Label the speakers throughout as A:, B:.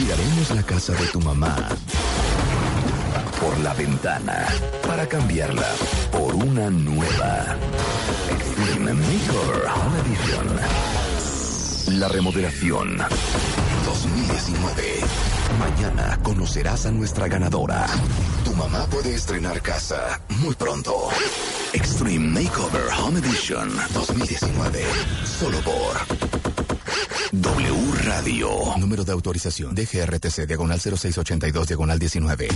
A: Tiraremos la casa de tu mamá por la ventana para cambiarla por una nueva. Extreme Makeover Home Edition. La remodelación 2019. Mañana conocerás a nuestra ganadora. Tu mamá puede estrenar casa muy pronto. Extreme Makeover Home Edition 2019. Solo por W Radio. Número de autorización DGRTC, diagonal 0682, diagonal 19.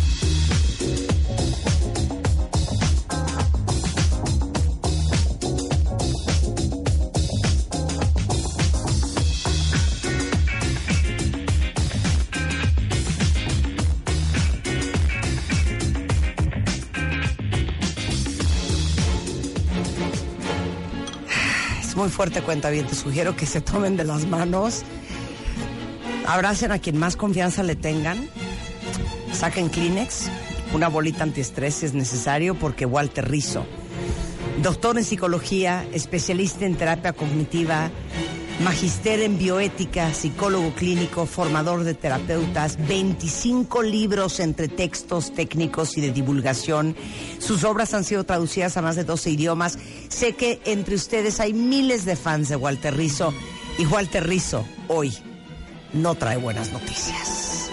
B: Fuerte cuenta bien. Te sugiero que se tomen de las manos. Abracen a quien más confianza le tengan. Saquen Kleenex, una bolita antiestrés si es necesario, porque Walter Rizzo, doctor en psicología, especialista en terapia cognitiva, magister en bioética, psicólogo clínico, formador de terapeutas, 25 libros entre textos técnicos y de divulgación. Sus obras han sido traducidas a más de 12 idiomas. Sé que entre ustedes hay miles de fans de Walter Rizzo y Walter Rizzo hoy no trae buenas noticias.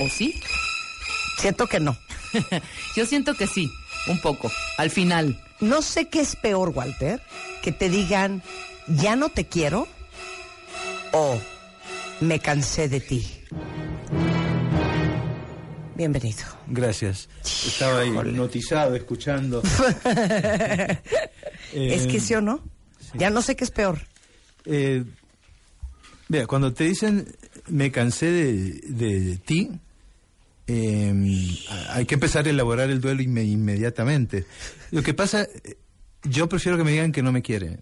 C: ¿O sí?
B: Siento que no.
C: Yo siento que sí, un poco, al final.
B: No sé qué es peor, Walter, que te digan, ya no te quiero o me cansé de ti. Bienvenido.
D: Gracias. Estaba hipnotizado escuchando.
B: es que
D: Eh,
B: sí o no. Ya no sé qué es peor.
D: Eh, mira, cuando te dicen me cansé de, de ti, eh, hay que empezar a elaborar el duelo inme- inmediatamente. Lo que pasa, eh, yo prefiero que me digan que no me quieren.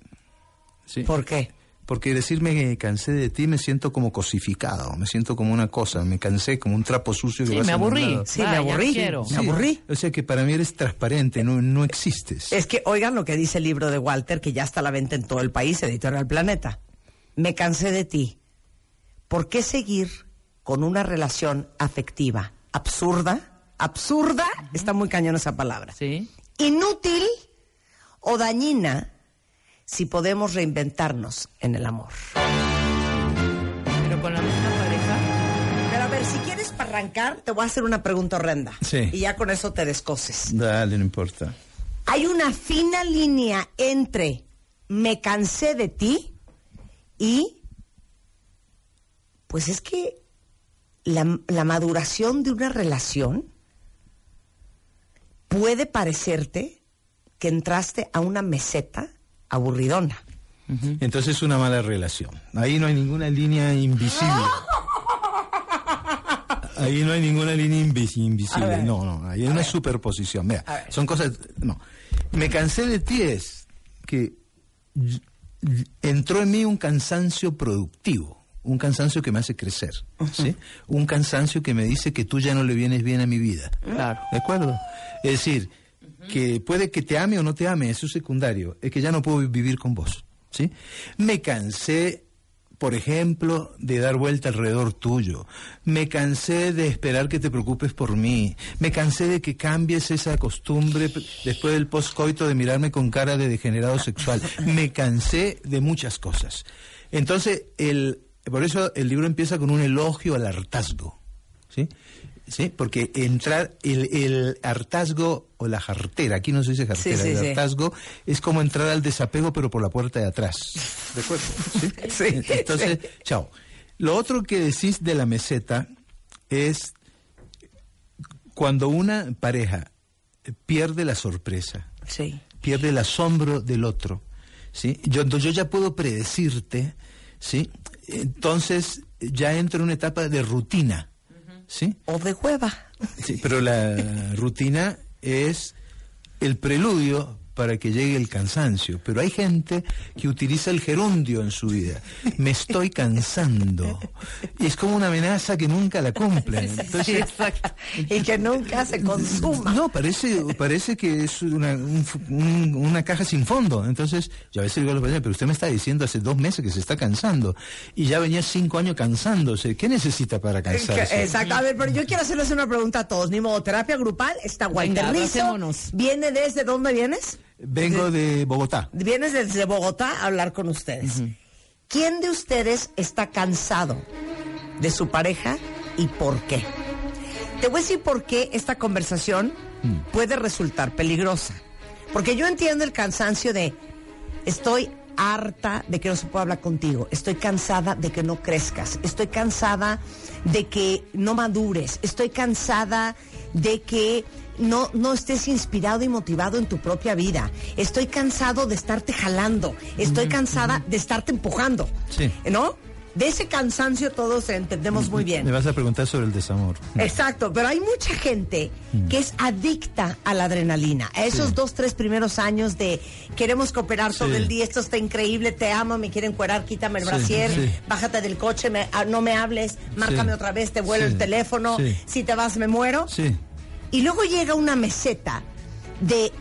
D: ¿sí?
B: ¿Por qué?
D: Porque decirme que cansé de ti me siento como cosificado, me siento como una cosa, me cansé como un trapo sucio que
C: Sí, me aburrí.
B: Sí,
C: Ah,
B: me aburrí. Me aburrí.
D: O sea que para mí eres transparente, no, no existes.
B: Es que oigan lo que dice el libro de Walter, que ya está a la venta en todo el país, Editorial Planeta. Me cansé de ti. ¿Por qué seguir con una relación afectiva absurda? Absurda, está muy cañón esa palabra.
C: Sí.
B: Inútil o dañina si podemos reinventarnos en el amor.
C: Pero con la misma pareja.
B: Pero a ver, si quieres para arrancar, te voy a hacer una pregunta horrenda.
D: Sí.
B: Y ya con eso te descoses.
D: Dale, no importa.
B: Hay una fina línea entre me cansé de ti y pues es que la, la maduración de una relación puede parecerte que entraste a una meseta aburridona.
D: Entonces es una mala relación. Ahí no hay ninguna línea invisible. Ahí no hay ninguna línea invis-
B: A
D: invisible. No, no, ahí hay una superposición. Mira, son cosas. No. Me cansé de ti es que entró en mí un cansancio productivo, un cansancio que me hace crecer, ¿sí? Un cansancio que me dice que tú ya no le vienes bien a mi vida.
C: Claro.
D: ¿De acuerdo? Es decir, que puede que te ame o no te ame, eso es secundario, es que ya no puedo vivir con vos, ¿sí? Me cansé, por ejemplo, de dar vuelta alrededor tuyo. Me cansé de esperar que te preocupes por mí. Me cansé de que cambies esa costumbre después del postcoito de mirarme con cara de degenerado sexual. Me cansé de muchas cosas. Entonces, el, por eso el libro empieza con un elogio al hartazgo. ¿sí? ¿Sí? Porque entrar, el, el hartazgo o la jartera, aquí no se dice jartera,
B: Sí, sí,
D: el
B: sí.
D: hartazgo es como entrar al desapego pero por la puerta de atrás. ¿De acuerdo? ¿Sí? Entonces, chao. Lo otro que decís de la meseta es cuando una pareja pierde la sorpresa,
B: Sí.
D: pierde el asombro del otro, ¿sí? Yo, yo ya puedo predecirte, ¿sí? Entonces ya entro en una etapa de rutina, ¿sí?
B: O de hueva.
D: Sí, pero la rutina es el preludio para que llegue el cansancio. Pero hay gente que utiliza el gerundio en su vida. Me estoy cansando. Y es como una amenaza que nunca la cumplen.
B: Sí, exacto. Y que nunca se consuma.
D: No, parece, parece que es una, un- un- una caja sin fondo. Entonces, yo a veces digo a los pacientes, pero usted me está diciendo hace dos meses que se está cansando. Y ya venía cinco años cansándose. ¿Qué necesita para cansarse?
B: Exacto. A ver, pero yo quiero hacerles una pregunta a todos. Ni modo, terapia grupal, está
C: Venga,
B: Rizzo.
C: abracémonos.
B: ¿Viene desde dónde vienes?
D: Vengo de Bogotá.
B: Vienes desde Bogotá a hablar con ustedes. ¿Quién de ustedes está cansado de su pareja y por qué? Te voy a decir por qué esta conversación puede resultar peligrosa. Porque yo entiendo el cansancio de estoy harta de que no se pueda hablar contigo, estoy cansada de que no crezcas, estoy cansada de que no madures, estoy cansada de que no, no estés inspirado y motivado en tu propia vida, estoy cansado de estarte jalando, estoy cansada de estarte empujando,
D: Sí.
B: ¿no? De ese cansancio todos entendemos muy bien.
D: Me vas a preguntar sobre el desamor.
B: Exacto, pero hay mucha gente que es adicta a la adrenalina. A esos
D: Sí.
B: dos, tres primeros años de queremos cooperar todo
D: Sí.
B: el día, esto está increíble, te amo, me quieren cuerar, quítame el
D: Sí,
B: brasier, bájate del coche, me- ah, no me hables, márcame otra vez, te vuelo el teléfono,
D: Sí.
B: si te vas me muero.
D: Sí.
B: Y luego llega una meseta de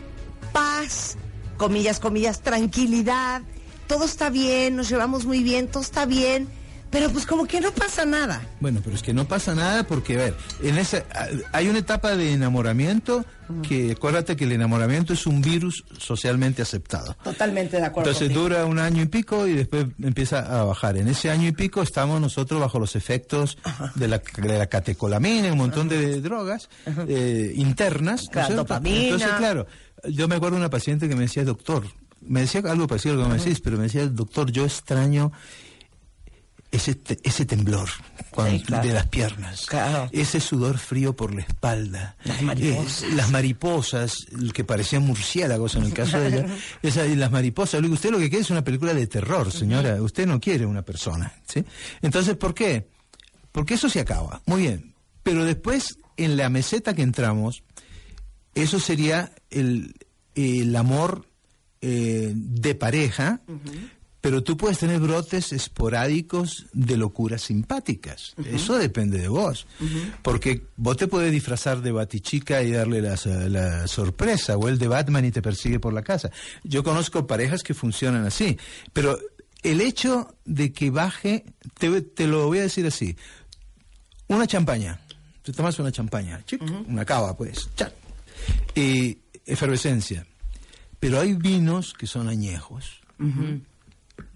B: paz, comillas, comillas, tranquilidad, todo está bien, nos llevamos muy bien, todo está bien, pero pues como que no pasa nada.
D: Bueno, pero es que no pasa nada porque, a ver, en esa, hay una etapa de enamoramiento que, acuérdate que el enamoramiento es un virus socialmente aceptado.
B: Totalmente de acuerdo.
D: Entonces
B: contigo.
D: dura un año y pico y después empieza a bajar. En ese año y pico estamos nosotros bajo los efectos de la, de la catecolamina y un montón de drogas eh, internas. ¿no es
B: Claro, dopamina.
D: Entonces, claro, yo me acuerdo de una paciente que me decía, doctor, me decía algo parecido a lo que me decís, pero me decía, doctor, yo extraño ese, te- ese temblor cuando-
B: Sí, claro.
D: de las piernas,
B: Claro.
D: ese sudor frío por la espalda,
B: Las mariposas.
D: eh, las mariposas, el que parecían murciélagos en el caso de ella, esa, y las mariposas. Usted lo que quiere es una película de terror, señora. Usted no quiere una persona, ¿sí? Entonces, ¿por qué? Porque eso se acaba. Muy bien. Pero después, en la meseta que entramos, eso sería el, el amor eh, de pareja, pero tú puedes tener brotes esporádicos de locuras simpáticas. Eso depende de vos. Porque vos te puedes disfrazar de batichica y darle la, so- la sorpresa, o el de Batman y te persigue por la casa. Yo conozco parejas que funcionan así, pero el hecho de que baje, te, te lo voy a decir así, una champaña, te tomas una champaña, chic, una cava pues, chac, y efervescencia. Pero hay vinos que son añejos,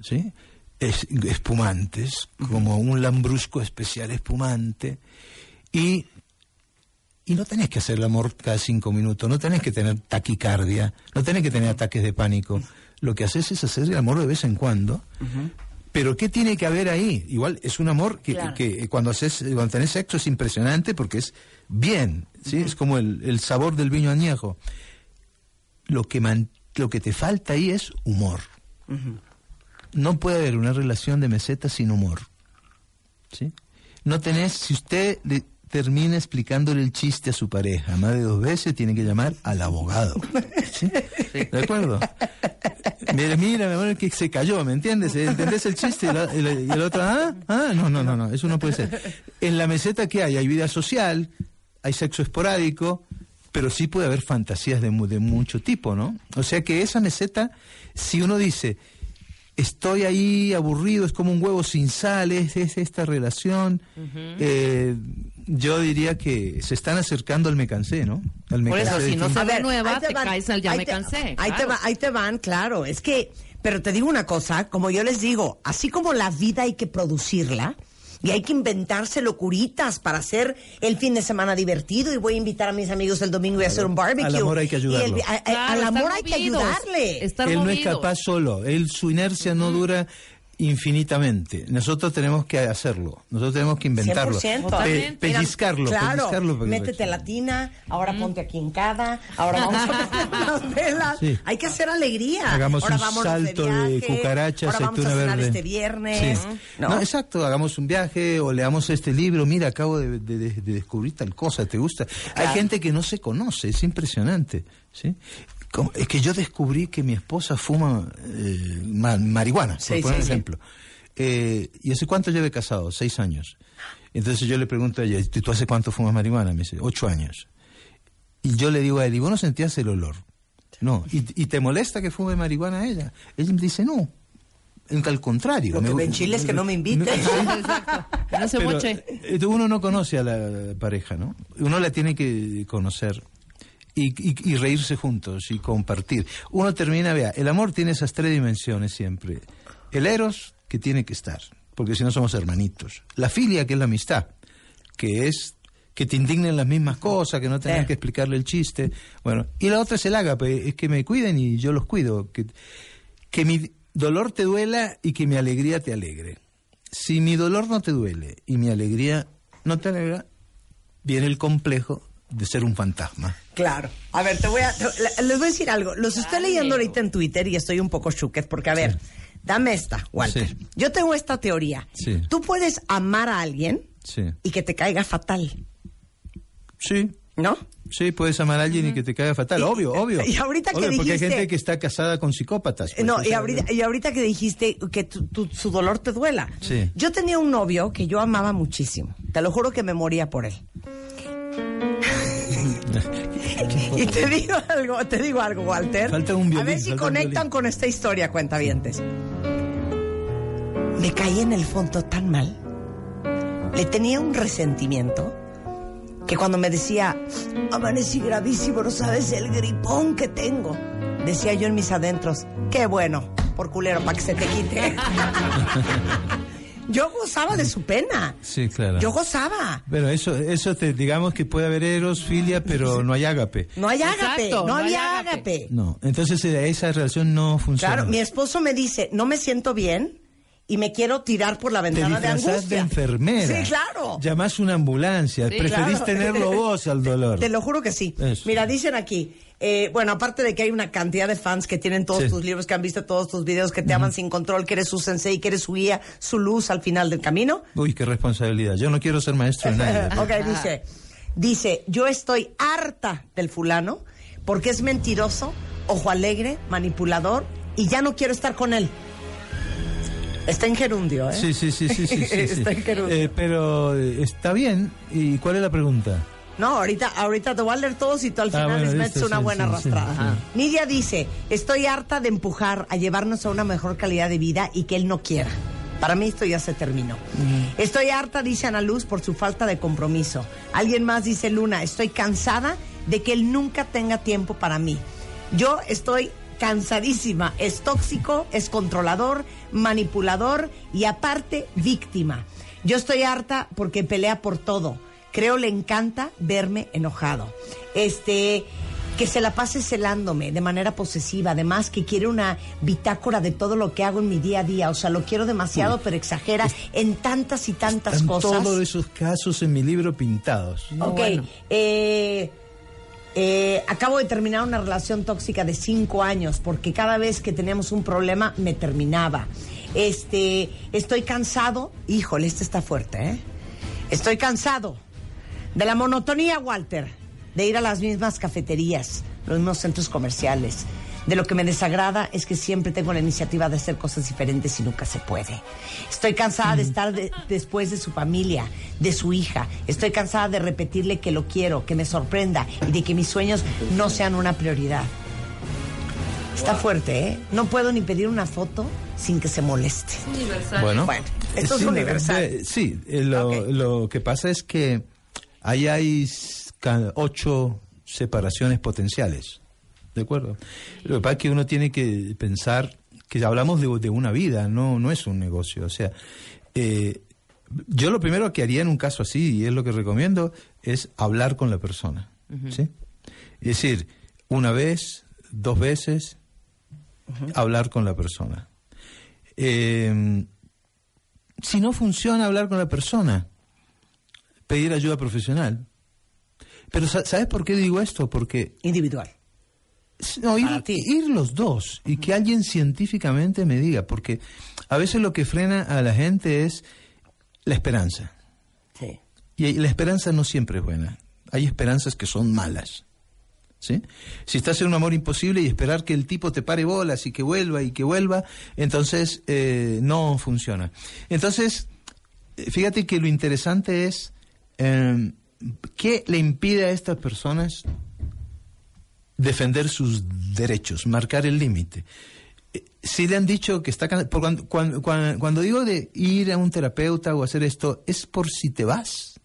D: ¿sí? Es- espumantes, como un lambrusco especial espumante, y, y no tenés que hacer el amor cada cinco minutos, no tenés que tener taquicardia, no tenés que tener ataques de pánico. Lo que haces es hacer el amor de vez en cuando. Pero ¿qué tiene que haber ahí? Igual es un amor que,
B: Claro.
D: que cuando haces, cuando tenés sexo es impresionante porque es bien, ¿sí? Es como el, el sabor del vino añejo. Lo que, man- lo que te falta ahí es humor. No puede haber una relación de meseta sin humor. ¿Sí? No tenés, si usted le termina explicándole el chiste a su pareja más de dos veces, tiene que llamar al abogado. ¿Sí? ¿De acuerdo? Mira, mira, mi amor, que se cayó, ¿me entiendes? ¿Entendés el chiste? Y, el otro, ¿ah? ¿ah? No, no, no, no, eso no puede ser. En la meseta que hay, hay vida social, hay sexo esporádico, pero sí puede haber fantasías de, de mucho tipo, ¿no? O sea que esa meseta, si uno dice, estoy ahí aburrido, es como un huevo sin sal, es, es esta relación, eh, yo diría que se están acercando al me cansé, ¿no? Al me
C: Por eso,
D: cansé
C: si no se renueva,
B: ahí
C: te
B: van,
C: caes al ya
B: ahí
C: me
B: te-
C: cansé.
B: Ahí, te va- ahí te van, claro. Es que, pero te digo una cosa, como yo les digo, así como la vida hay que producirla. Y hay que inventarse locuritas para hacer el fin de semana divertido. Y voy a invitar a mis amigos el domingo y a hacer un barbecue.
D: Al amor hay que
B: el-
D: ayudarlo.
B: a- a-
C: Claro,
B: al amor hay que ayudarle.
C: estar
D: él no es capaz solo, él su inercia no dura infinitamente. Nosotros tenemos que hacerlo, nosotros tenemos que inventarlo,
B: 100%.
D: Pe- pellizcarlo,
B: Claro,
D: pellizcarlo
B: métete la tina, ahora ponte aquí en cada, ahora vamos a poner velas.
D: Sí.
B: Hay que hacer alegría.
D: Hagamos
B: ahora
D: un salto de,
B: viaje,
D: cucarachas,
B: ahora vamos a cenar este viernes.
D: Sí.
B: ¿no?
D: No, exacto, hagamos un viaje o leamos este libro. Mira, acabo de, de- de- de descubrir tal cosa, ¿te gusta?
B: Claro.
D: Hay gente que no se conoce, es impresionante. ¿sí? Como- Es que yo descubrí que mi esposa fuma eh, ma- marihuana, por
B: Sí,
D: poner
B: sí, sí.
D: ejemplo. Eh, ¿Y hace cuánto lleve casado? Seis años. Entonces yo le pregunto a ella, ¿tú hace cuánto fumas marihuana? Me dice, ocho años. Y yo le digo a él, ¿y vos no sentías el olor? No. ¿Y, y te molesta que fume marihuana a ella? Ella me dice, no. En- Al contrario.
B: Lo que
D: me-
B: me enchila es que no me invite.
C: No se
D: pero,
C: moche.
D: eh, uno no conoce a la pareja, ¿no? Uno la tiene que conocer y, y- y reírse juntos y compartir. Uno termina, vea, el amor tiene esas tres dimensiones siempre. El eros, que tiene que estar, porque si no somos hermanitos. La filia, que es la amistad, que es que te indignen las mismas cosas, que no tengan
B: Sí.
D: que explicarle el chiste. Bueno, y la otra es el ágape, es que me cuiden y yo los cuido. Que, que mi dolor te duela y que mi alegría te alegre. Si mi dolor no te duele y mi alegría no te alegra, viene el complejo de ser un fantasma.
B: Claro. A ver, te voy a, te- les voy a decir algo. Los estoy
C: Dale.
B: leyendo ahorita en Twitter y estoy un poco chuquet porque, a ver, dame esta, Walter.
D: Sí.
B: Yo tengo esta teoría.
D: Sí.
B: Tú puedes amar a alguien
D: Sí.
B: y que te caiga fatal,
D: Sí.
B: ¿no?
D: Sí, puedes amar a alguien y que te caiga fatal,
B: Y-
D: obvio, obvio.
B: y ahorita que
D: Obvio, porque hay
B: dijiste-
D: gente que está casada con psicópatas. pues,
B: No, y ahorita, y ahorita que dijiste que tu- tu- su dolor te duela.
D: Sí.
B: Yo tenía un novio que yo amaba muchísimo. Te lo juro que me moría por él. Y te digo algo, te digo algo, Walter.
D: Falta un
B: A ver si conectan con esta historia, cuentavientes. Me caí en el fondo tan mal. Le tenía un resentimiento que cuando me decía, amanecí gravísimo, no sabes el gripón que tengo. Decía yo en mis adentros, qué bueno, por culero, para que se te quite. yo gozaba de su pena.
D: Sí, claro.
B: Yo gozaba.
D: Pero eso, eso te, digamos que puede haber eros, filia, pero no hay ágape.
B: No hay ágape,
C: Exacto,
B: no,
C: no hay
B: había
C: ágape.
B: ágape.
D: No, entonces eh, esa relación no funciona.
B: Claro, mi esposo me dice, no me siento bien y me quiero tirar por la
D: te
B: ventana de
D: disfrazás de,
B: angustia.
D: enfermera.
B: Sí, claro.
D: Llamás una ambulancia.
C: Sí,
D: Preferís
B: Claro.
D: tenerlo vos al dolor.
B: Te lo juro que sí.
D: Eso.
B: Mira, dicen aquí, eh, bueno, aparte de que hay una cantidad de fans que tienen todos
D: Sí.
B: tus libros, que han visto todos tus videos, que te aman sin control, que eres su sensei, que eres su guía, su luz al final del camino.
D: Uy, qué responsabilidad. Yo no quiero ser maestro de nadie.
B: ok, dice, dice, yo estoy harta del fulano porque es mentiroso, ojo alegre, manipulador y ya no quiero estar con él. Está en gerundio, ¿eh?
D: Sí, sí, sí, sí, sí.
B: Está en gerundio.
D: Eh, pero eh, está bien. ¿Y cuál es la pregunta?
B: No, ahorita, ahorita te voy a leer todos y tú al
D: Ah,
B: final
D: bueno,
B: les metes una
D: sí,
B: buena
D: sí,
B: arrastrada.
D: sí.
B: Nidia dice, estoy harta de empujar a llevarnos a una mejor calidad de vida y que él no quiera. Para mí esto ya se terminó. Estoy harta, dice Ana Luz, por su falta de compromiso. Alguien más dice Luna, estoy cansada de que él nunca tenga tiempo para mí. Yo estoy cansadísima. Es tóxico, es controlador, manipulador y aparte víctima. Yo estoy harta porque pelea por todo. Creo le encanta verme enojado. Este, que se la pase celándome de manera posesiva, además que quiere una bitácora de todo lo que hago en mi día a día, o sea, lo quiero demasiado, pero exagera en tantas y tantas
D: Están
B: cosas.
D: todos esos casos en mi libro pintados.
B: Ok,
C: Bueno.
B: eh, eh, acabo de terminar una relación tóxica de cinco años porque cada vez que teníamos un problema me terminaba. Este, estoy cansado, híjole, este está fuerte, ¿eh? Estoy cansado de la monotonía, Walter, de ir a las mismas cafeterías, los mismos centros comerciales. De lo que me desagrada es que siempre tengo la iniciativa de hacer cosas diferentes y nunca se puede. Estoy cansada de estar de- después de su familia, de su hija. Estoy cansada de repetirle que lo quiero, que me sorprenda y de que mis sueños no sean una prioridad. Está fuerte, ¿eh? No puedo ni pedir una foto sin que se moleste.
C: Universal.
D: Bueno,
B: Bueno, esto es
D: sí,
B: universal.
D: eh, Sí, eh, lo, lo que pasa es que ahí hay ocho separaciones potenciales. ¿De acuerdo? Lo que pasa es que uno tiene que pensar que hablamos de, de una vida, no, no es un negocio. O sea, eh, yo lo primero que haría en un caso así, y es lo que recomiendo, es hablar con la persona. ¿sí? Es decir, una vez, dos veces, hablar con la persona. Eh, si no funciona hablar con la persona, pedir ayuda profesional. Pero sa- ¿sabes por qué digo esto? Porque
B: Individual.
D: No, ir, ir los dos y que alguien científicamente me diga, porque a veces lo que frena a la gente es la esperanza.
B: Sí.
D: Y la esperanza no siempre es buena. Hay esperanzas que son malas. ¿Sí? Si estás en un amor imposible y esperar que el tipo te pare bolas y que vuelva y que vuelva, entonces eh, no funciona. Entonces, eh, fíjate que lo interesante es eh, qué le impide a estas personas defender sus derechos, marcar el límite. Eh, Si le han dicho que está can- por cuando, cuando, cuando- cuando digo de ir a un terapeuta o hacer esto, es por si te vas,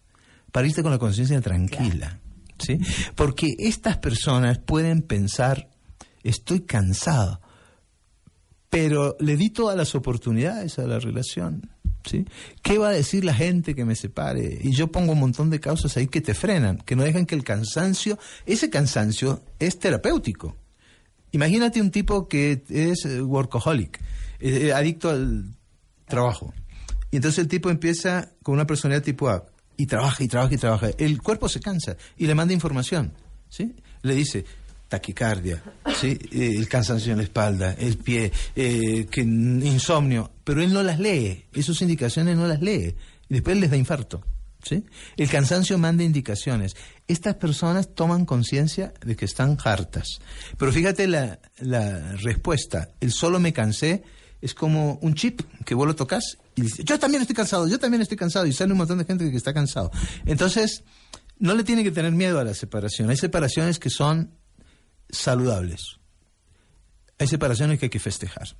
D: para irte con la conciencia tranquila. ¿sí? Porque estas personas pueden pensar, estoy cansado, pero le di todas las oportunidades a la relación. ¿Qué va a decir la gente que me separe? Y yo pongo un montón de causas ahí que te frenan, que no dejan que el cansancio, ese cansancio es terapéutico. Imagínate un tipo que es eh, workaholic, eh, adicto al trabajo. Y entonces el tipo empieza con una personalidad tipo A y trabaja y trabaja y trabaja. El cuerpo se cansa y le manda información, ¿sí? Le dice taquicardia, ¿sí? Eh, el cansancio en la espalda, el pie, eh, que, insomnio, pero él no las lee, esas indicaciones no las lee y después les da infarto. ¿sí? El cansancio manda indicaciones. Estas personas toman conciencia de que están hartas. Pero fíjate la, la respuesta, el solo me cansé es como un chip que vos lo tocas y dices, yo también estoy cansado, yo también estoy cansado y sale un montón de gente que está cansado. Entonces, no le tiene que tener miedo a la separación. Hay separaciones que son saludables. Hay separaciones que hay que festejar.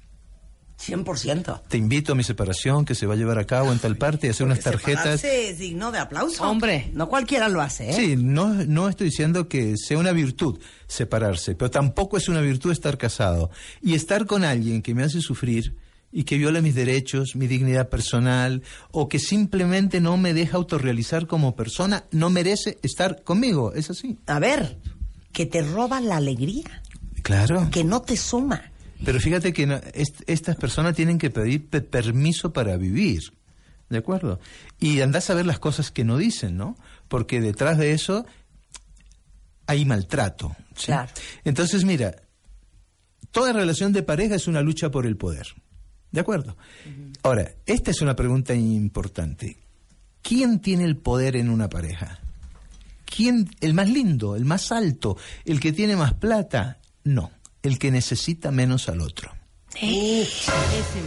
B: 100%.
D: Te invito a mi separación que se va a llevar a cabo en tal parte y hacer unas tarjetas.
B: Es digno de aplauso.
C: Hombre.
B: No cualquiera lo hace, ¿eh?
D: Sí, no, no estoy diciendo que sea una virtud separarse, pero tampoco es una virtud estar casado. Y estar con alguien que me hace sufrir y que viola mis derechos, mi dignidad personal, o que simplemente no me deja autorrealizar como persona, no merece estar conmigo. Es así.
B: A ver, que te roba la alegría,
D: Claro.
B: que no te suma.
D: Pero fíjate que no- est- estas personas tienen que pedir pe- permiso para vivir. ¿De acuerdo? Y andás a ver las cosas que no dicen, ¿no? Porque detrás de eso hay maltrato. ¿sí?
B: Claro.
D: Entonces, mira, toda relación de pareja es una lucha por el poder. ¿De acuerdo? Ahora, esta es una pregunta importante. ¿Quién tiene el poder en una pareja? ¿Quién, el más lindo, el más alto, el que tiene más plata? No, el que necesita menos al otro.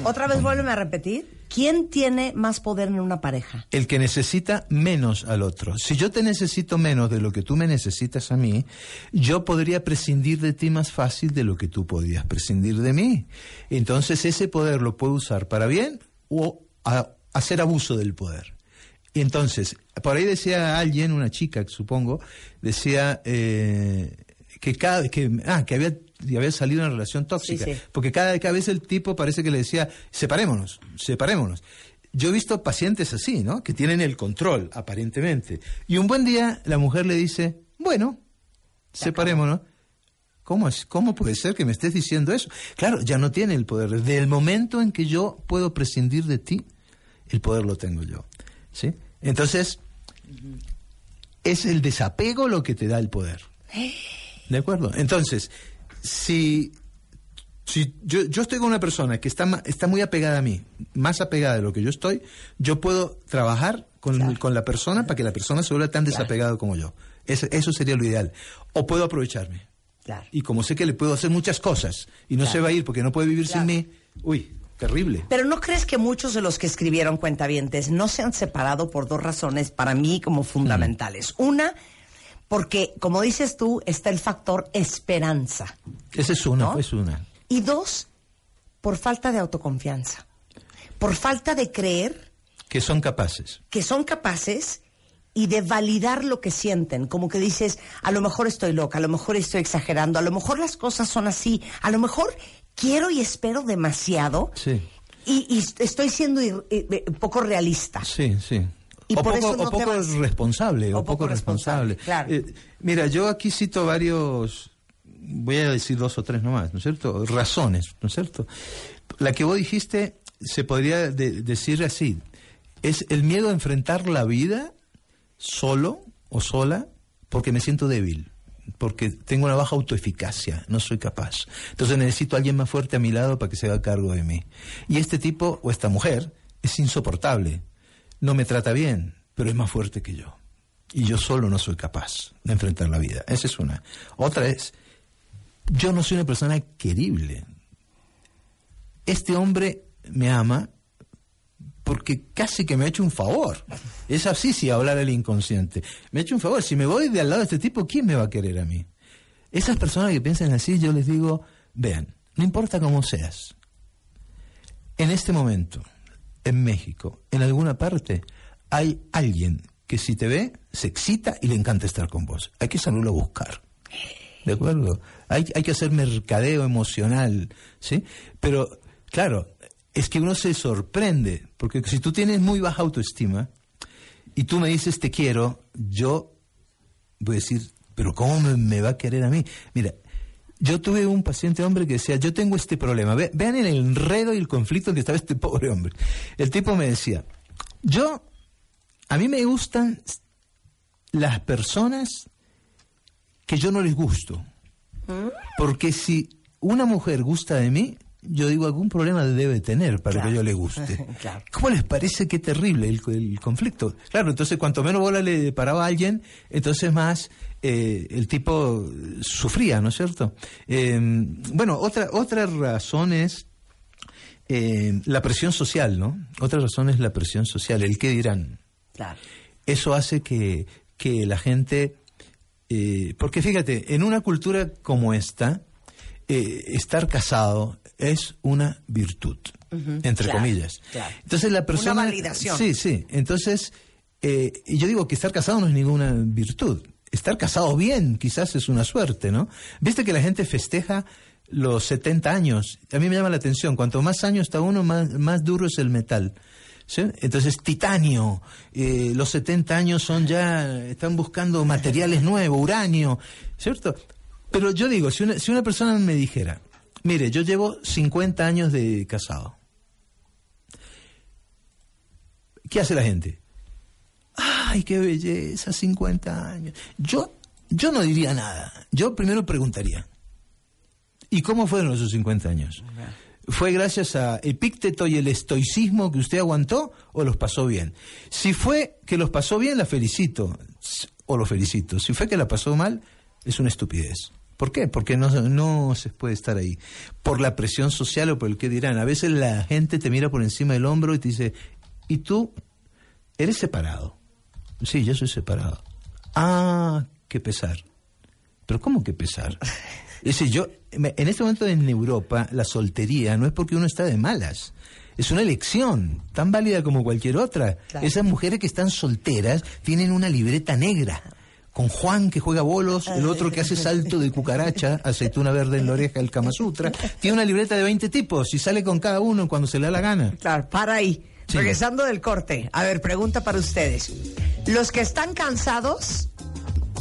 B: Otra vez vuélveme a repetir. ¿Quién tiene más poder en una pareja?
D: El que necesita menos al otro. Si yo te necesito menos de lo que tú me necesitas a mí, yo podría prescindir de ti más fácil de lo que tú podías prescindir de mí. Entonces ese poder lo puedo usar para bien o a- hacer abuso del poder. Y entonces, por ahí decía alguien, una chica, supongo, decía eh, que cada que, ah, que había, que había salido una relación tóxica.
B: Sí, sí.
D: Porque cada, cada vez el tipo parece que le decía, separémonos, separémonos. Yo he visto pacientes así, ¿no? Que tienen el control, aparentemente. Y un buen día la mujer le dice, bueno, separémonos. ¿Cómo, es, ¿Cómo puede ser que me estés diciendo eso? Claro, ya no tiene el poder. Desde el momento en que yo puedo prescindir de ti, el poder lo tengo yo. ¿Sí? Entonces, es el desapego lo que te da el poder. ¿De acuerdo? Entonces, si, si yo, yo estoy con una persona que está, está muy apegada a mí, más apegada de lo que yo estoy, yo puedo trabajar con, con la persona para que la persona se vuelva tan desapegada como yo. Eso, eso sería lo ideal. O puedo aprovecharme.
B: Claro.
D: Y como sé que le puedo hacer muchas cosas y no se va a ir porque no puede vivir
B: Claro.
D: sin mí, uy, terrible.
B: Pero ¿no crees que muchos de los que escribieron cuentavientes no se han separado por dos razones para mí como fundamentales? Una, porque, como dices tú, está el factor esperanza.
D: Esa es una,
B: ¿No?
D: es una.
B: Y dos, por falta de autoconfianza. Por falta de creer
D: Que son capaces.
B: que son capaces y de validar lo que sienten. Como que dices, a lo mejor estoy loca, a lo mejor estoy exagerando, a lo mejor las cosas son así, a lo mejor quiero y espero demasiado
D: Sí.
B: y, y estoy siendo ir- eh, eh, poco realista.
D: Sí, sí.
B: Y
D: o
B: por
D: poco,
B: eso no
D: o
B: te
D: poco
B: vas.
D: responsable, o,
B: O
D: poco,
B: poco
D: responsable.
B: responsable, claro.
D: Eh, mira, yo aquí cito varios, voy a decir dos o tres nomás, ¿no es cierto? Razones, ¿no es cierto? La que vos dijiste se podría de- decir así, es el miedo a enfrentar la vida solo o sola porque me siento débil, porque tengo una baja autoeficacia, no soy capaz. Entonces necesito a alguien más fuerte a mi lado para que se haga cargo de mí. Y este tipo o esta mujer es insoportable, no me trata bien, pero es más fuerte que yo. Y yo solo no soy capaz de enfrentar la vida. Esa es una. Otra es, yo no soy una persona querible. Este hombre me ama porque casi que me ha hecho un favor. Es así si hablar el inconsciente. Me ha hecho un favor. Si me voy de al lado de este tipo, ¿quién me va a querer a mí? Esas personas que piensan así, yo les digo, vean, no importa cómo seas. En este momento, en México, en alguna parte, hay alguien que si te ve, se excita y le encanta estar con vos. Hay que salirlo a buscar. ¿De acuerdo? Hay, hay que hacer mercadeo emocional, ¿sí? Pero, claro, es que uno se sorprende, porque si tú tienes muy baja autoestima y tú me dices te quiero, yo voy a decir, pero ¿cómo me, me va a querer a mí? Mira, yo tuve un paciente hombre que decía, yo tengo este problema. Ve- vean el enredo y el conflicto en que estaba este pobre hombre. El tipo me decía, yo, a mí me gustan las personas que yo no les gusto. Porque si una mujer gusta de mí, yo digo, algún problema debe tener para
B: Claro.
D: que yo le guste.
B: Claro.
D: ¿Cómo les parece qué terrible el, el conflicto? Claro, entonces cuanto menos bola le paraba a alguien, entonces más eh, el tipo sufría, ¿no es cierto? Eh, bueno, otra, otra razón es eh, la presión social, ¿no? Otra razón es la presión social, el qué dirán.
B: Claro.
D: Eso hace que, que la gente... eh, porque fíjate, en una cultura como esta, eh, estar casado es una virtud, entre
B: claro,
D: comillas.
B: claro.
D: Entonces la persona...
B: Una validación.
D: Sí, sí. Entonces, eh, y yo digo que estar casado no es ninguna virtud. Estar casado bien quizás es una suerte, ¿no? Viste que la gente festeja los 70 años. A mí me llama la atención. Cuanto más años está uno, más, más duro es el metal. ¿Sí? Entonces, titanio, eh, los 70 años son ya, están buscando materiales nuevos, uranio, ¿cierto? Pero yo digo, si una, si una persona me dijera, mire, yo llevo 50 años de casado, ¿qué hace la gente? Ay, qué belleza, 50 años. Yo, yo no diría nada. Yo primero preguntaría, ¿y cómo fueron esos 50 años? ¿Fue gracias a Epícteto y el estoicismo que usted aguantó o los pasó bien? Si fue que los pasó bien, la felicito o lo felicito. Si fue que la pasó mal, es una estupidez. ¿Por qué? Porque no, no se puede estar ahí. Por la presión social o por el que dirán. A veces la gente te mira por encima del hombro y te dice, ¿y tú eres separado? Sí, yo soy separado. Ah, qué pesar. Pero ¿cómo que pesar? Es decir, yo, en este momento en Europa, la soltería no es porque uno está de malas. Es una elección, tan válida como cualquier otra.
B: Claro.
D: Esas mujeres que están solteras tienen una libreta negra. Con Juan que juega bolos, el otro que hace salto de cucaracha, aceituna verde en la oreja, el Kama Sutra. Tiene una libreta de 20 tipos y sale con cada uno cuando se le da la gana.
B: Claro, para ahí.
D: Sí.
B: Regresando del corte. A ver, pregunta para ustedes. Los que están cansados,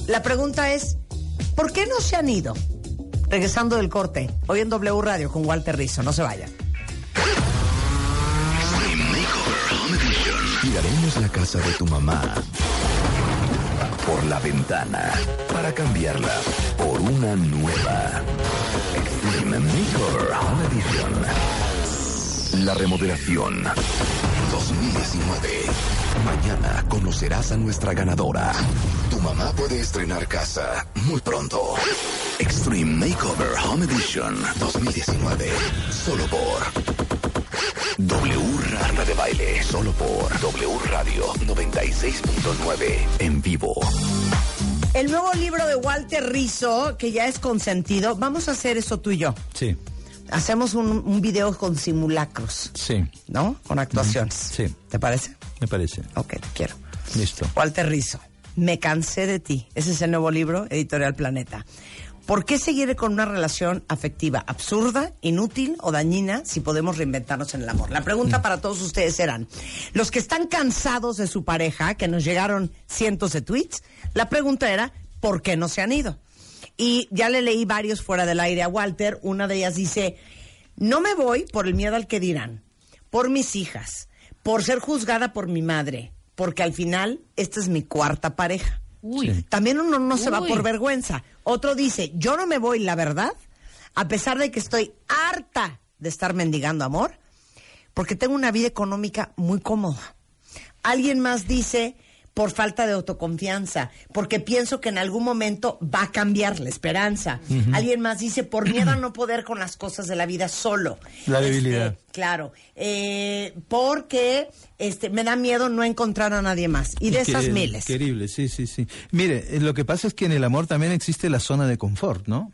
B: la pregunta es, ¿por qué no se han ido? Regresando del corte. Hoy en W Radio con Walter Rizzo. No se vayan.
A: Tiraremos la casa de tu mamá por la ventana para cambiarla por una nueva. Extreme Makeover Home Edition. La remodelación 2019. Mañana conocerás a nuestra ganadora. Tu mamá puede estrenar casa muy pronto. Extreme Makeover Home Edition 2019. Solo por W Rara de Baile, solo por W Radio 96.9 en vivo.
B: El nuevo libro de Walter Rizzo, que ya es consentido, vamos a hacer eso tú y yo.
D: Sí,
B: Hacemos un, un video con simulacros,
D: sí,
B: ¿no? Con actuaciones.
D: Sí.
B: ¿Te parece?
D: me parece.
B: Ok, te quiero.
D: Listo.
B: Walter Rizzo, Me cansé de ti. Ese es el nuevo libro, Editorial Planeta. ¿Por qué seguir con una relación afectiva absurda, inútil o dañina si podemos reinventarnos en el amor? La pregunta para todos ustedes serán, los que están cansados de su pareja, que nos llegaron cientos de tweets, la pregunta era, ¿por qué no se han ido? Y ya le leí varios fuera del aire a Walter. Una de ellas dice, no me voy por el miedo al que dirán, por mis hijas, por ser juzgada por mi madre, porque al final esta es mi cuarta pareja.
C: Uy.
D: Sí.
B: También uno no se va por vergüenza. Otro dice, yo no me voy, la verdad, a pesar de que estoy harta de estar mendigando amor, porque tengo una vida económica muy cómoda. Alguien más dice, por falta de autoconfianza, porque pienso que en algún momento va a cambiar la esperanza. Alguien más dice, por miedo a no poder con las cosas de la vida solo.
D: La
B: Este,
D: debilidad.
B: claro, eh, porque este, me da miedo no encontrar a nadie más. Y de esas miles.
D: Querible, sí, sí, sí. Mire, eh, lo que pasa es que en el amor también existe la zona de confort, ¿no?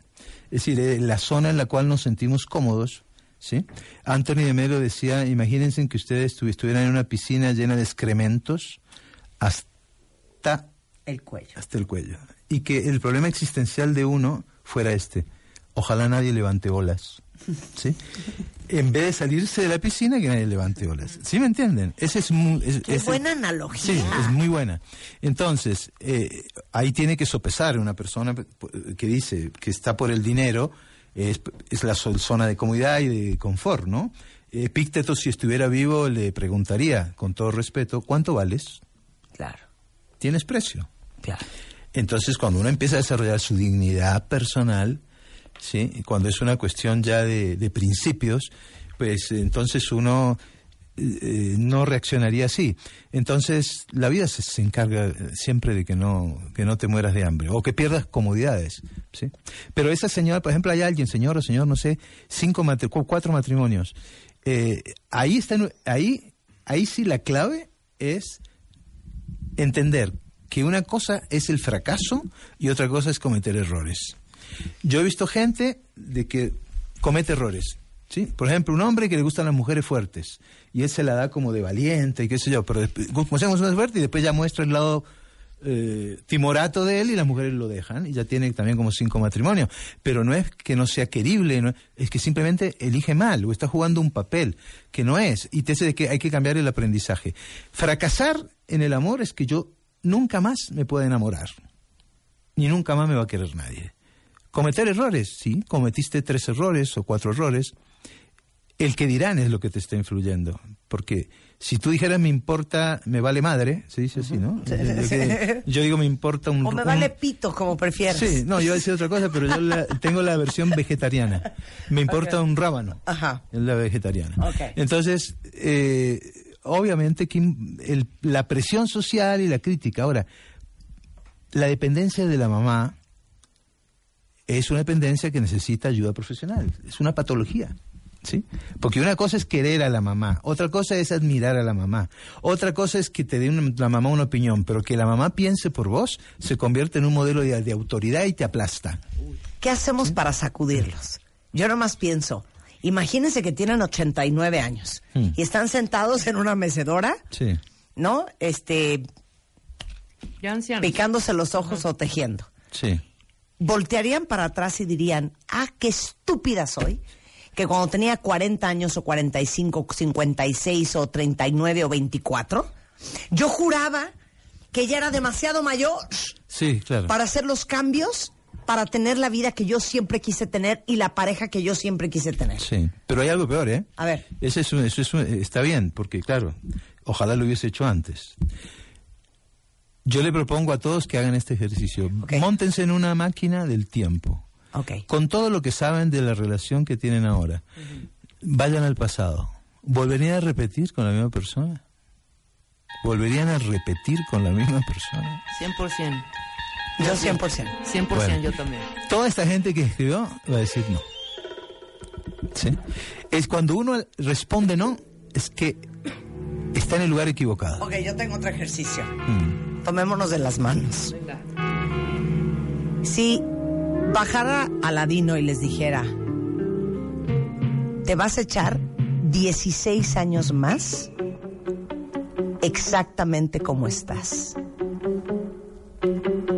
D: Es decir, eh, la zona en la cual nos sentimos cómodos, ¿sí? Anthony de Melo decía, imagínense que ustedes estu- estuvieran en una piscina llena de excrementos hasta,
B: El cuello.
D: hasta el cuello. Y que el problema existencial de uno fuera este. Ojalá nadie levante olas. ¿Sí? En vez de salirse de la piscina, que nadie levante olas. ¿Sí me entienden? Ese es muy, es-
B: Qué buena analogía.
D: Sí, es muy buena. Entonces, eh, ahí tiene que sopesar una persona que dice que está por el dinero, es, es la zona de comodidad y de confort, ¿no? Epícteto, si estuviera vivo, le preguntaría, con todo respeto, ¿cuánto vales?
B: Claro,
D: ¿Tienes precio?
B: claro.
D: Entonces, cuando uno empieza a desarrollar su dignidad personal, ¿sí? Cuando es una cuestión ya de, de principios, pues entonces uno eh, eh, no reaccionaría así. Entonces, la vida se, se encarga siempre de que no, que no te mueras de hambre o que pierdas comodidades, ¿sí? Pero esa señora, por ejemplo, hay alguien, señora o señor, no sé, cinco matri- cu- cuatro matrimonios. Eh, ahí está, ahí, ahí sí la clave es entender que una cosa es el fracaso y otra cosa es cometer errores. Yo he visto gente de que comete errores. ¿sí? Por ejemplo, un hombre que le gustan las mujeres fuertes y él se la da como de valiente y qué sé yo, pero después, conocemos una fuerte y después ya muestra el lado eh, timorato de él y las mujeres lo dejan y ya tiene también como cinco matrimonios. Pero no es que no sea querible, es que simplemente elige mal o está jugando un papel que no es y te hace de que hay que cambiar el aprendizaje. Fracasar en el amor es que yo nunca más me pueda enamorar ni nunca más me va a querer nadie. Cometer errores, sí, cometiste tres errores o cuatro errores. El que dirán es lo que te está influyendo. Porque si tú dijeras me importa, me vale madre, se dice así, ¿no? Yo, digo me importa un...
B: O me vale pito, como prefieras.
D: Sí, no, yo iba a decir otra cosa, pero yo la- tengo la versión vegetariana. Me importa un rábano.
B: Ajá.
D: Es la vegetariana.
B: Ok.
D: Entonces, eh, obviamente que el- la presión social y la crítica. Ahora, la dependencia de la mamá es una dependencia que necesita ayuda profesional. Es una patología. ¿Sí? Porque una cosa es querer a la mamá, otra cosa es admirar a la mamá, otra cosa es que te dé una- la mamá una opinión, pero que la mamá piense por vos se convierte en un modelo de, de autoridad y te aplasta.
B: ¿Qué hacemos para sacudirlos? Yo nomás pienso, imagínense que tienen 89 años
D: Hmm.
B: y están sentados en una mecedora,
D: Sí.
B: ¿no? Este,
C: Ya ancianos.
B: picándose los ojos o tejiendo.
D: Sí.
B: Voltearían para atrás y dirían, ah, qué estúpida soy, que cuando tenía 40 años o 45, 56 o 39 o 24, yo juraba que ya era demasiado mayor
D: Sí, claro.
B: para hacer los cambios, para tener la vida que yo siempre quise tener y la pareja que yo siempre quise tener.
D: Sí, pero hay algo peor, ¿eh?
B: A ver.
D: Ese es un- eso es un- está bien, porque claro, ojalá lo hubiese hecho antes. Yo le propongo a todos que hagan este ejercicio.
B: Ok.
D: Móntense en una máquina del tiempo,
B: Ok.
D: con todo lo que saben de la relación que tienen ahora. Vayan al pasado. ¿Volverían a repetir con la misma persona? ¿Volverían a repetir con la misma persona?
C: 100%.
B: Yo 100%.
C: 100%
D: Bueno.
C: yo también.
D: Toda esta gente que escribió va a decir no. ¿Sí? Es cuando uno responde no, es que está en el lugar equivocado.
B: Ok, yo tengo otro ejercicio.
D: Mm.
B: Tomémonos de las manos.
C: Venga.
B: Si bajara Aladino y les dijera, te vas a echar 16 años más exactamente como estás.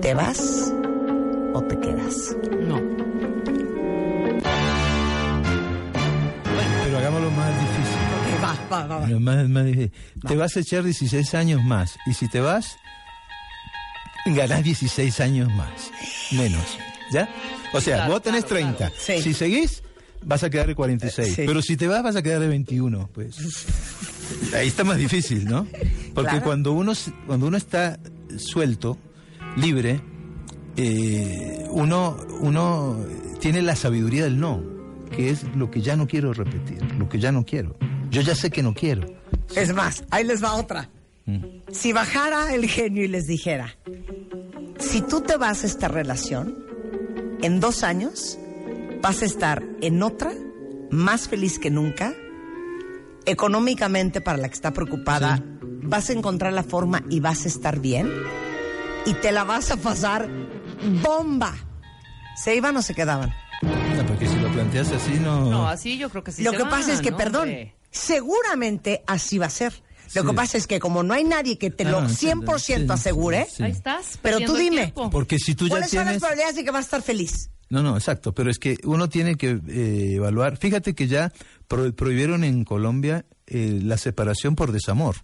B: ¿Te vas o te quedas?
C: No.
D: Pero hagámoslo más difícil.
B: Va, va, va.
D: más, más difícil. Te vas a echar 16 años más. Y si te vas, ganás 16 años más. Menos. ¿Ya? O sea,
C: Claro,
D: vos tenés
C: claro,
D: 30.
B: claro. Sí.
D: Si seguís, vas a quedar de 46.
B: Sí.
D: Pero si te vas, vas a quedar de 21. Pues ahí está más difícil, ¿no? Porque
B: Claro.
D: cuando, uno, s- cuando uno está suelto, libre, eh, uno, uno tiene la sabiduría del no, que es lo que ya no quiero repetir, lo que ya no quiero. Yo ya sé que no quiero.
B: Es más, ahí les va otra. Si bajara el genio y les dijera, si tú te vas a esta relación, en dos años vas a estar en otra, más feliz que nunca, económicamente para la que está preocupada, vas a encontrar la forma y vas a estar bien, y te la vas a pasar bomba. ¿Se iban o se quedaban?
D: No, porque si lo planteas así, no...
C: No, así yo creo que sí
B: Lo
C: se
B: que
C: van,
B: pasa es que,
C: ¿no,
B: perdón,
C: hombre?
B: seguramente así va a ser. Lo
D: Sí.
B: que pasa es que como no hay nadie que te
D: Ah,
B: lo
D: no, entiendo.
B: 100%
D: Sí,
B: asegure,
D: sí.
C: Ahí estás.
B: Pero tú dime.
D: Porque si tú ya
B: ¿cuáles son las
D: tienes...
B: probabilidades de que vas a estar feliz?
D: No, no, exacto, pero es que uno tiene que eh, evaluar. Fíjate que ya pro- prohibieron en Colombia eh, la separación por desamor,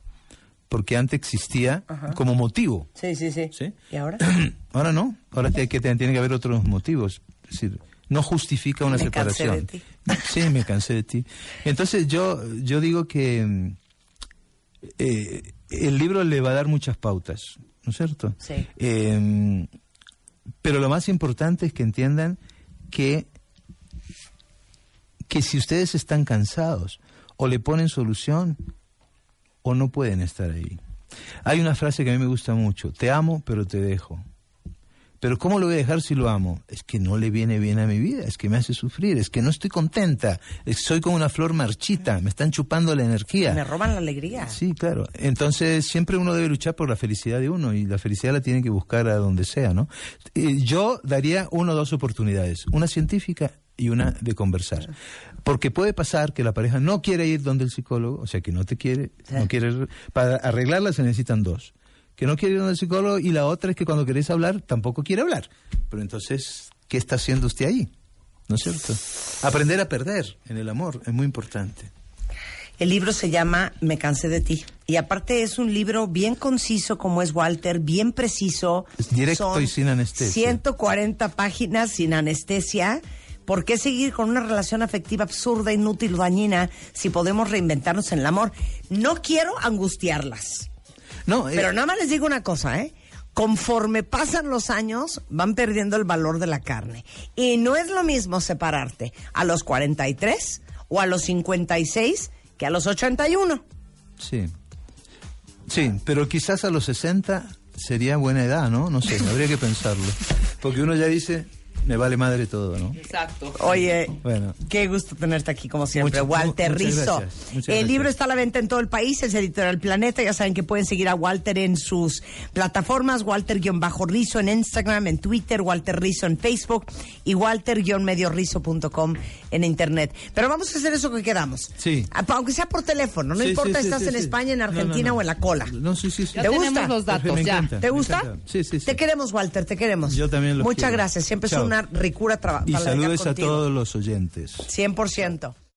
D: porque antes existía como motivo.
B: Sí, sí, sí.
D: ¿Sí?
B: ¿Y ahora?
D: Ahora no, ahora tiene que, tiene que haber otros motivos. Es decir, no justifica una
B: Me cansé
D: separación.
B: de ti.
D: Sí, me cansé de ti. Entonces yo, yo digo que eh, el libro le va a dar muchas pautas, ¿no es cierto?
B: Sí.
D: Eh, pero lo más importante es que entiendan que, que si ustedes están cansados o le ponen solución o no pueden estar ahí. Hay una frase que a mí me gusta mucho, te amo pero te dejo. Pero ¿cómo lo voy a dejar si lo amo? Es que no le viene bien a mi vida, es que me hace sufrir, es que no estoy contenta, es- soy como una flor marchita, me están chupando la energía.
B: Me roban la alegría.
D: Sí, claro. Entonces siempre uno debe luchar por la felicidad de uno y la felicidad la tiene que buscar a donde sea, ¿no? Eh, yo daría una o dos oportunidades, una científica y una de conversar. Porque puede pasar que la pareja no quiere ir donde el psicólogo, o sea, que no te quiere,
B: Sí.
D: no quiere... Para arreglarla se necesitan dos. Que no quiere ir donde el psicólogo y la otra es que cuando querés hablar tampoco quiere hablar. Pero entonces, ¿qué está haciendo usted ahí? ¿No es cierto? Aprender a perder en el amor es muy importante.
B: El libro se llama Me cansé de ti. Y aparte es un libro bien conciso como es Walter, bien preciso.
D: Es directo
B: Son
D: y sin anestesia.
B: 140 páginas sin anestesia. ¿Por qué seguir con una relación afectiva absurda, inútil, dañina si podemos reinventarnos en el amor? No quiero angustiarlas.
D: No, eh,
B: Pero nada más les digo una cosa, ¿eh? Conforme pasan los años, van perdiendo el valor de la carne. Y no es lo mismo separarte a los 43 o a los 56 que a los 81.
D: Sí. Sí, pero quizás a los 60 sería buena edad, ¿no? No sé, habría que pensarlo. Porque uno ya dice, me vale madre todo, ¿no?
C: Exacto.
B: Oye,
D: Bueno.
B: qué gusto tenerte aquí como siempre,
D: Muchas-
B: Walter
D: mu- muchas
B: Rizzo.
D: gracias, muchas
B: el
D: gracias.
B: libro está a la venta en todo el país, es Editorial Planeta, ya saben que pueden seguir a Walter en sus plataformas, Walter-Rizzo en Instagram, en Twitter, Walter Rizzo en Facebook y Walter-Rizzo.com en Internet. Pero vamos a hacer eso que quedamos.
D: Sí.
B: Ah, Aunque sea por teléfono, no
D: Sí,
B: importa
D: sí,
B: estás
D: sí,
B: en
D: sí.
B: España, en
D: No, no,
B: Argentina
D: no.
B: o en la cola.
D: No, sí, sí, sí.
C: Ya
B: ¿Te gusta?
C: los datos,
D: Perfecto,
C: ya.
D: encanta.
B: ¿Te gusta?
D: Sí, sí, sí.
B: Te queremos, Walter, te queremos.
D: Yo también los
B: Muchas
D: quiero.
B: gracias, siempre
D: Chao.
B: es una ricura trabajar.
D: Y saludos a todos los oyentes.
B: 100%.